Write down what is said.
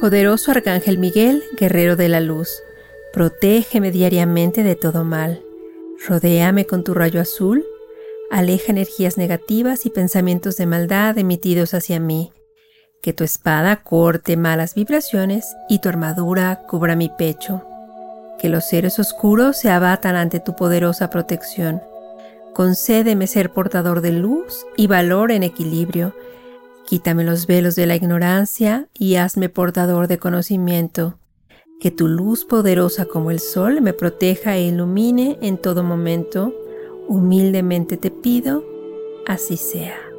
Poderoso Arcángel Miguel, guerrero de la luz, protégeme diariamente de todo mal. Rodéame con tu rayo azul, aleja energías negativas y pensamientos de maldad emitidos hacia mí. Que tu espada corte malas vibraciones y tu armadura cubra mi pecho. Que los seres oscuros se abatan ante tu poderosa protección. Concédeme ser portador de luz y valor en equilibrio Quítame los velos de la ignorancia y hazme portador de conocimiento. Que tu luz poderosa como el sol me proteja e ilumine en todo momento. Humildemente te pido, así sea.